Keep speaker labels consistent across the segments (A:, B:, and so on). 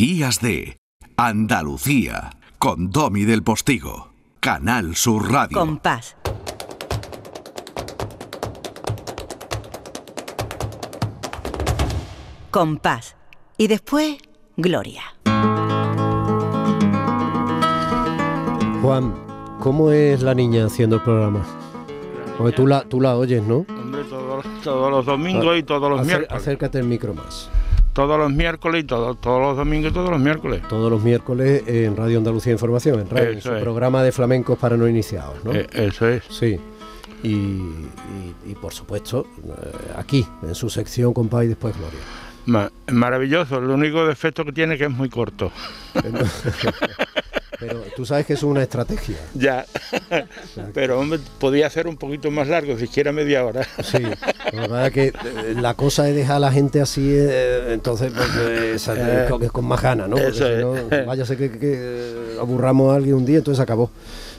A: Días de Andalucía con Domi del Postigo, Canal Sur Radio.
B: Compás. Compás. Y después, Gloria.
C: Juan, ¿cómo es la niña haciendo el programa? Porque tú la, tú la oyes, ¿no?
D: Hombre, todos, todos los domingos y todos los
C: Acer-
D: miércoles.
C: Acércate el micro más.
D: Todos los miércoles y todo- todos los domingos y todos los miércoles.
C: Todos los miércoles en Radio Andalucía Información, en radio, en su
D: es.
C: programa de flamencos para no iniciados, ¿no?
D: Eh, eso es.
C: Sí. Y, y- y, por supuesto, eh, aquí, en su sección Compás y después Gloria.
D: Ma- maravilloso. El único defecto que tiene es que es muy corto.
C: Pero tú sabes que eso es una estrategia.
D: Ya. Pero hombre, podía ser un poquito más largo, siquiera media hora.
C: Sí, la verdad es que eh, la cosa es dejar a la gente así, eh, entonces pues, eh, sa-
D: Eh,
C: con, con más ganas, ¿no? Porque
D: eso
C: si
D: es.
C: no, váyase que, que- que aburramos a alguien un día, entonces se acabó,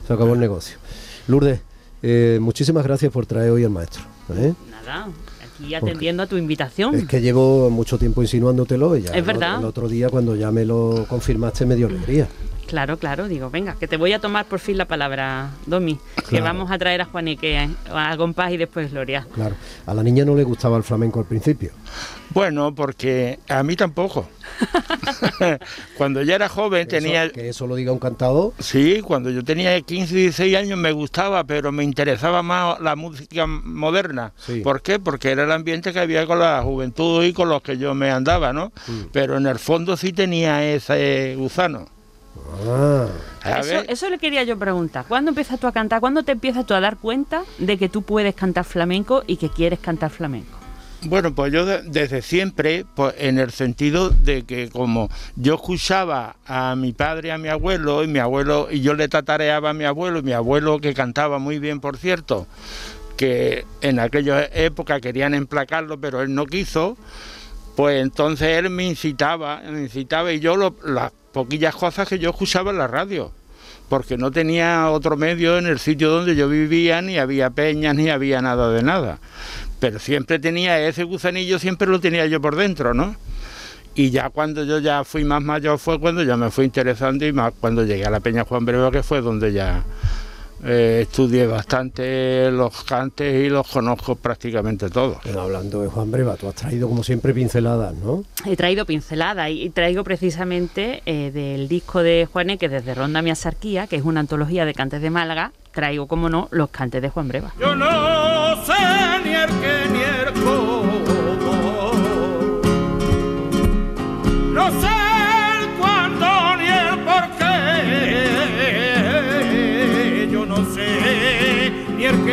C: se acabó el negocio. Lourdes, eh, muchísimas gracias por traer hoy al maestro. ¿eh?
E: Nada, aquí atendiendo a tu invitación.
C: Es que llevo mucho tiempo insinuándotelo y ya
E: Es verdad.
C: el otro día cuando ya me lo confirmaste me dio alegría.
E: Claro, claro, digo, venga, que te voy a tomar por fin la palabra, Domi, que vamos a traer a Juaneque eh, a compás y después Gloria.
C: Claro, a la niña no le gustaba el flamenco al principio.
D: Bueno, porque a mí tampoco. cuando yo era joven
C: Que eso-
D: tenía...
C: que eso lo diga un cantador.
D: Sí, cuando yo tenía 15 y 16 años me gustaba, pero me interesaba más la música moderna.
C: Sí.
D: ¿Por qué? Porque era el ambiente que había con la juventud y con los que yo me andaba, ¿no?
C: Mm.
D: Pero en el fondo sí tenía ese gusano.
C: Ah,
E: Eso, le quería yo preguntar. ¿Cuándo empiezas tú a cantar? ¿Cuándo te empiezas tú a dar cuenta de que tú puedes cantar flamenco y que quieres cantar flamenco?
D: Bueno, pues yo de- desde siempre, pues en el sentido de que como yo escuchaba a mi padre y a mi abuelo, y mi abuelo, y yo le tatareaba a mi abuelo, y mi abuelo que cantaba muy bien, por cierto, que en aquella época querían emplacarlo, pero él no quiso, pues entonces él me incitaba, me incitaba, y yo lo- las poquillas cosas que yo escuchaba en la radio porque no tenía otro medio en el sitio donde yo vivía, ni había peñas, ni había nada de nada. Pero siempre tenía ese gusanillo, siempre lo tenía yo por dentro, ¿no? Y ya cuando yo ya fui más mayor fue cuando ya me fui interesando y más cuando llegué a la Peña Juan Breva, que fue donde ya eh, estudié bastante los cantes y los conozco prácticamente todos.
C: pero hablando de Juan Breva, tú has traído como siempre pinceladas, ¿no?
E: He traído pinceladas y traigo precisamente eh, del disco de Juaneque desde Ronda Mi Asarquía, que es una antología de cantes de Málaga, traigo, como no, los cantes de Juan Breva.
D: Yo no sé ni el qué ni el cómo,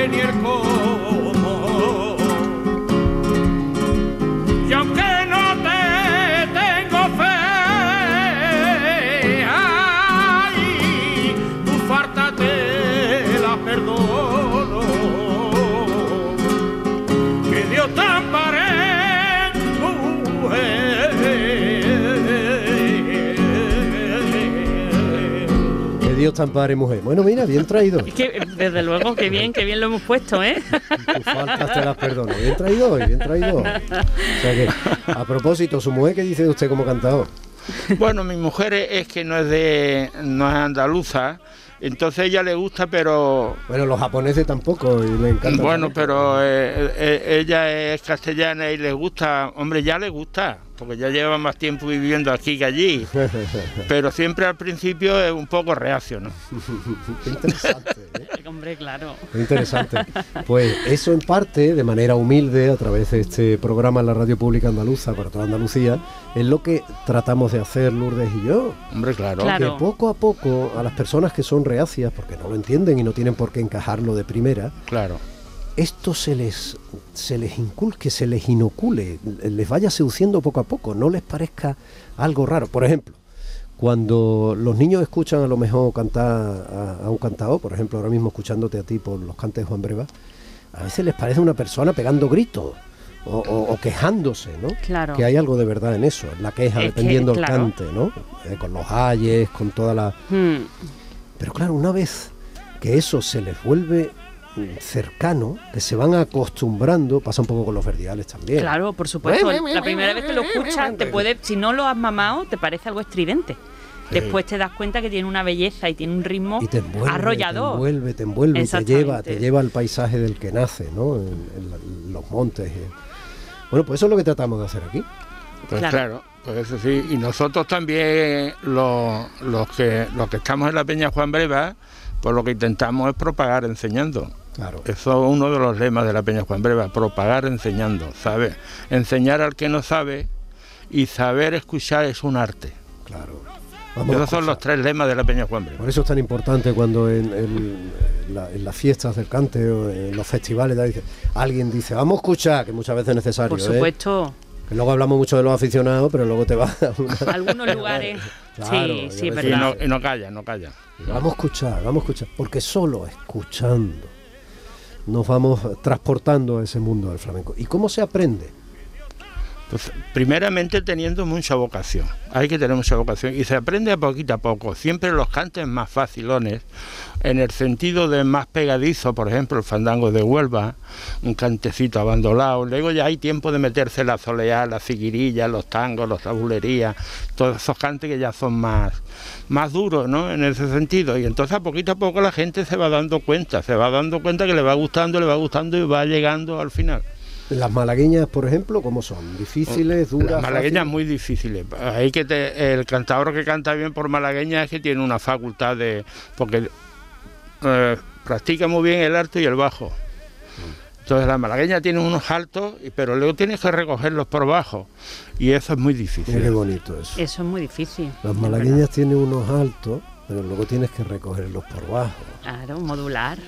D: ni Dios te ampare, mujer.
C: Bueno, mira, bien traído.
E: Es que, eh, desde luego, que bien, que bien lo hemos puesto, ¿eh?
C: Tus faltas te las perdono. Bien traído hoy, bien traído. O sea que, a propósito, su mujer, ¿qué dice de usted como cantador?
D: Bueno, mi mujer es es que no es de no es andaluza, entonces a ella le gusta, pero
C: Bueno, los japoneses tampoco, y le encanta.
D: bueno, pero eh, eh, ella es castellana y le gusta, hombre, ya le gusta, porque ya lleva más tiempo viviendo aquí que allí, pero siempre al principio es un poco reacio, ¿no?
C: Qué interesante, ¿eh?
E: Hombre, claro.
C: Qué interesante. Pues eso en parte, de manera humilde, a través de este programa en la radio pública andaluza para toda Andalucía, es lo que tratamos de hacer Lourdes y yo.
D: Hombre, claro.
E: Claro.
C: Que poco a poco a las personas que son reacias, porque no lo entienden y no tienen por qué encajarlo de primera,
D: Claro.
C: Esto se les, se les inculque, se les inocule, les vaya seduciendo poco a poco, no les parezca algo raro. Por ejemplo, cuando los niños escuchan a lo mejor cantar a, a un cantador, por ejemplo, ahora mismo escuchándote a ti por los cantes de Juan Breva, a veces les parece una persona pegando gritos o, o- o quejándose, ¿no?
E: Claro.
C: Que hay algo de verdad en eso, en la queja,
E: Es que,
C: dependiendo del cante, ¿no? Eh, con los ayes, con toda la...
E: Hmm.
C: Pero claro, una vez que eso se les vuelve cercano, que se van acostumbrando, pasa un poco con los verdiales también.
E: Claro, por supuesto. La primera vez que lo escuchas, te puede, si no lo has mamado, te parece algo estridente. Después te das cuenta que tiene una belleza y tiene un ritmo
C: y te envuelve,
E: arrollador.
C: Te envuelve, te envuelve, y te lleva, te lleva al paisaje del que nace, ¿no? En, los montes. Bueno, pues eso es lo que tratamos de hacer aquí.
D: Pues claro, pues eso sí. Y nosotros también, los, los, que, los que estamos en la Peña Juan Breva, pues lo que intentamos es propagar enseñando.
C: Claro.
D: Eso es uno de los lemas de la Peña Juan Breva, propagar enseñando, ¿sabes? Enseñar al que no sabe y saber escuchar es un arte.
C: Claro.
D: Esos son los tres lemas de la Peña Juan Breva.
C: Por eso es tan importante cuando en, las fiestas del cante o en los festivales alguien dice, vamos a escuchar, que muchas veces es necesario.
E: Por ¿eh? supuesto.
C: Que luego hablamos mucho de los aficionados, pero luego te vas
E: a Algunos lugares. sí, sí, verdad.
D: Y no, y no calla, no calla.
C: Vamos a escuchar, vamos a escuchar, porque solo escuchando nos vamos transportando a ese mundo del flamenco. ¿Y cómo se aprende?
D: Pues primeramente teniendo mucha vocación, hay que tener mucha vocación y se aprende a poquito a poco, siempre los cantes más facilones, en el sentido de más pegadizo, por ejemplo el fandango de Huelva, un cantecito abandonado, luego ya hay tiempo de meterse la soleá, la ciguirilla, los tangos, los tabulerías, todos esos cantes que ya son más, más duros, ¿no? En ese sentido, y entonces a poquito a poco la gente se va dando cuenta, se va dando cuenta que le va gustando, le va gustando y va llegando al final.
C: Las malagueñas, por ejemplo, ¿cómo son? ¿Difíciles, duras?
D: Las malagueñas muy difíciles. Hay que el cantador que canta bien por malagueña es que tiene una facultad de... porque eh, practica muy bien el alto y el bajo. Entonces la malagueña tiene unos altos, pero luego tienes que recogerlos por bajo. Y eso es muy difícil.
C: qué bonito eso.
E: Eso es muy difícil.
C: Las malagueñas tienen unos altos, pero luego tienes que recogerlos por bajo.
E: Claro, modular.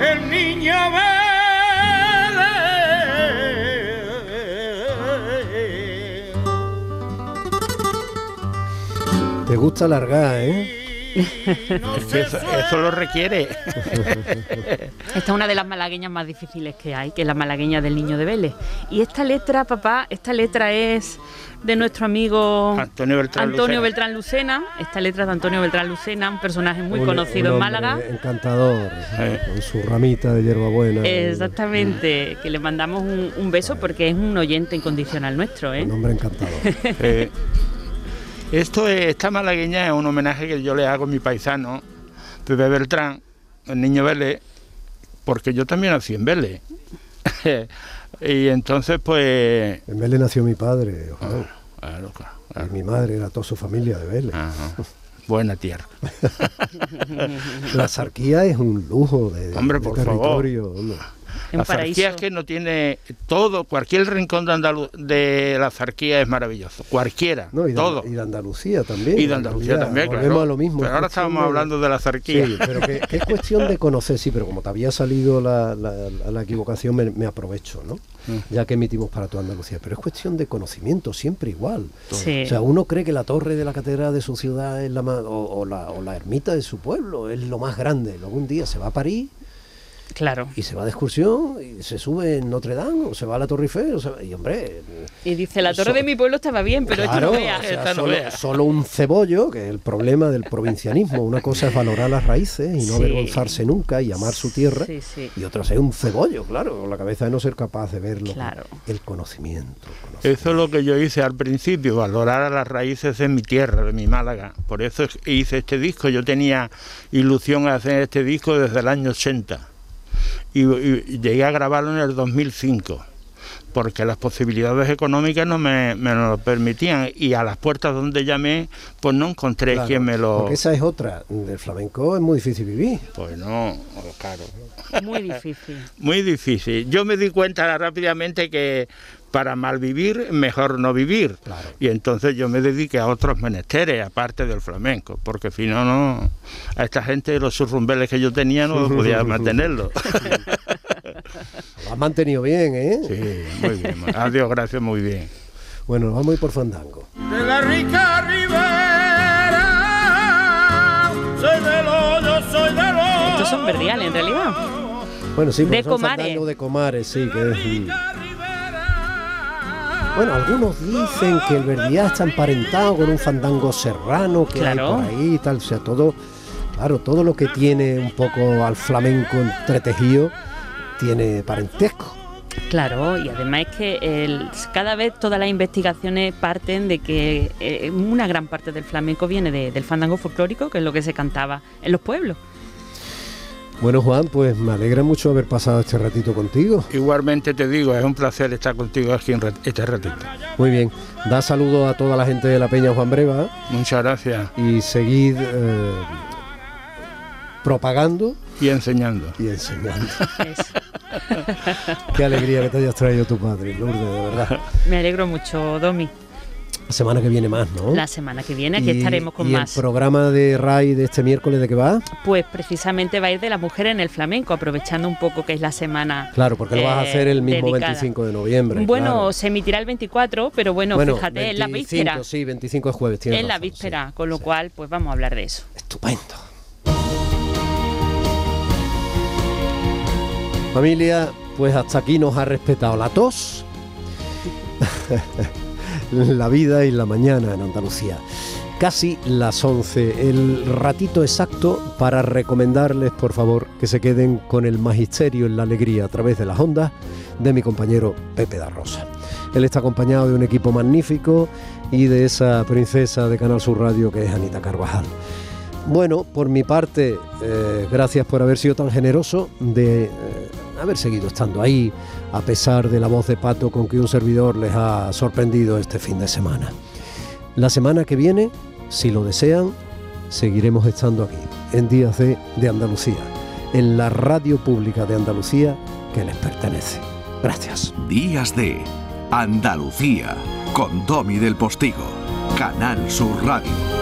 C: El niño Te gusta largar, ¿eh?
D: Eso, lo requiere.
E: Esta es una de las malagueñas más difíciles que hay, que es la malagueña del niño de Vélez. Y esta letra, papá, esta letra es de nuestro amigo
D: Antonio
E: Beltrán, Lucena. Esta letra es de Antonio Beltrán Lucena, un personaje muy conocido en Málaga.
C: Encantador, con su ramita de hierbabuena.
E: Exactamente, que le mandamos un, beso porque es un oyente incondicional nuestro. ¿eh?
C: Un hombre encantador.
D: esto, esta malagueña es un homenaje que yo le hago a mi paisano, Pepe Beltrán, el niño Vélez, porque yo también nací en Vélez. Y entonces, pues...
C: En Vélez nació mi padre, ah, Y mi madre era toda su familia de Vélez.
D: Buena tierra.
C: la sarquía es un lujo de,
D: Hombre, por territorio.
E: Favor.
D: La zarquía es que no tiene todo, cualquier rincón de, de la zarquía es maravilloso, cualquiera,
C: y de,
D: todo.
C: Y de Andalucía también.
D: Y de Andalucía también, claro.
C: lo mismo.
D: Pero ahora estábamos hablando de la zarquía.
C: Sí, pero que, es cuestión de conocer, sí, pero como te había salido la, la, equivocación, me, aprovecho, ¿no? Mm. Ya que emitimos para toda Andalucía. Pero es cuestión de conocimiento, siempre igual. O sea, uno cree que la torre de la catedral de su ciudad es la más, o, la, o la ermita de su pueblo es lo más grande. Luego un día se va a París
E: Claro.
C: Y se va de excursión y se sube en Notre Dame o se va a la Torre Eiffel. y hombre.
E: Y dice: La torre de mi pueblo estaba bien, pero esto no
C: vea. solo, un cebollo, que es el problema del provincianismo. Una cosa es valorar las raíces y no avergonzarse nunca y amar su tierra. Y otra es un cebollo, claro, con la cabeza de no ser capaz de verlo. El conocimiento,
D: Eso es lo que yo hice al principio, valorar a las raíces de mi tierra, de mi Málaga. Por eso hice este disco. Yo tenía ilusión a hacer este disco desde el año 80 y, llegué a grabarlo en el 2005. porque las posibilidades económicas no me, me lo permitían y a las puertas donde llamé pues no encontré
C: Claro,
D: quien me lo...
C: Porque esa es otra. Del flamenco es muy difícil vivir.
D: Pues no, claro.
E: Muy difícil.
D: Muy difícil. Yo me di cuenta rápidamente que para malvivir mejor no vivir.
C: Claro.
D: Y entonces yo me dediqué a otros menesteres, aparte del flamenco, porque si no, no, a esta gente los surrumbeles que yo tenía no podía mantenerlo.
C: Lo has mantenido bien, ¿eh?
D: sí, muy bien. Adiós, gracias, muy bien.
C: Bueno, nos vamos a ir por fandango.
D: De la rica ribera, soy de lo, yo soy de lo.
E: Estos son verdiales, en realidad.
C: Bueno, sí,
E: De
C: son
E: Comares.
C: fandango de Comares, sí, que es... Bueno, algunos dicen que el Verdiá está emparentado con un fandango serrano que
E: Claro.
C: hay por ahí y tal. O sea, todo, claro, todo lo que tiene un poco al flamenco entretejido tiene parentesco.
E: Claro, y además es que el- cada vez todas las investigaciones parten de que eh, una gran parte del flamenco viene de- del fandango folclórico, que es lo que se cantaba en los pueblos.
C: Bueno, Juan, pues me alegra mucho haber pasado este ratito contigo.
D: Igualmente te digo, es un placer estar contigo aquí en este ratito.
C: Muy bien. Da saludos a toda la gente de la Peña Juan Breva
D: Muchas gracias.
C: y seguid eh, propagando
D: Y enseñando.
C: y enseñando.
E: Eso.
C: Qué alegría que te hayas traído tu padre, Lourdes, de verdad.
E: Me alegro mucho, Domi.
C: La semana que viene más, ¿no?
E: La semana que viene aquí
C: Y-
E: estaremos con
C: y
E: más.
C: el programa de RAI de este miércoles de qué va?
E: Pues precisamente va a ir de la mujer en el flamenco, aprovechando un poco que es la semana.
C: Claro, porque lo vas a
E: eh,
C: hacer el mismo
E: dedicada.
C: 25 de noviembre.
E: Bueno,
C: claro.
E: se emitirá el 24, pero bueno, fíjate, es la
C: 25,
E: víspera.
C: Sí, 25 es jueves,
E: Es la
C: sí.
E: víspera, con lo
C: Sí.
E: cual, pues vamos a hablar de eso.
C: Estupendo. Familia, pues hasta aquí nos ha respetado la tos, la vida y la mañana en Andalucía. Casi las 11, el ratito exacto para recomendarles, por favor, que se queden con el magisterio en la alegría a través de las ondas de mi compañero Pepe da Rosa. Él está acompañado de un equipo magnífico y de esa princesa de Canal Sur Radio que es Anita Carvajal. Bueno, por mi parte, eh, gracias por haber sido tan generoso de eh, haber seguido estando ahí, a pesar de la voz de pato con que un servidor les ha sorprendido este fin de semana. La semana que viene, si lo desean, seguiremos estando aquí, en Días de, de Andalucía, en la radio pública de Andalucía que les pertenece. Gracias.
A: Días de Andalucía con Domi del Postigo, Canal Sur Radio.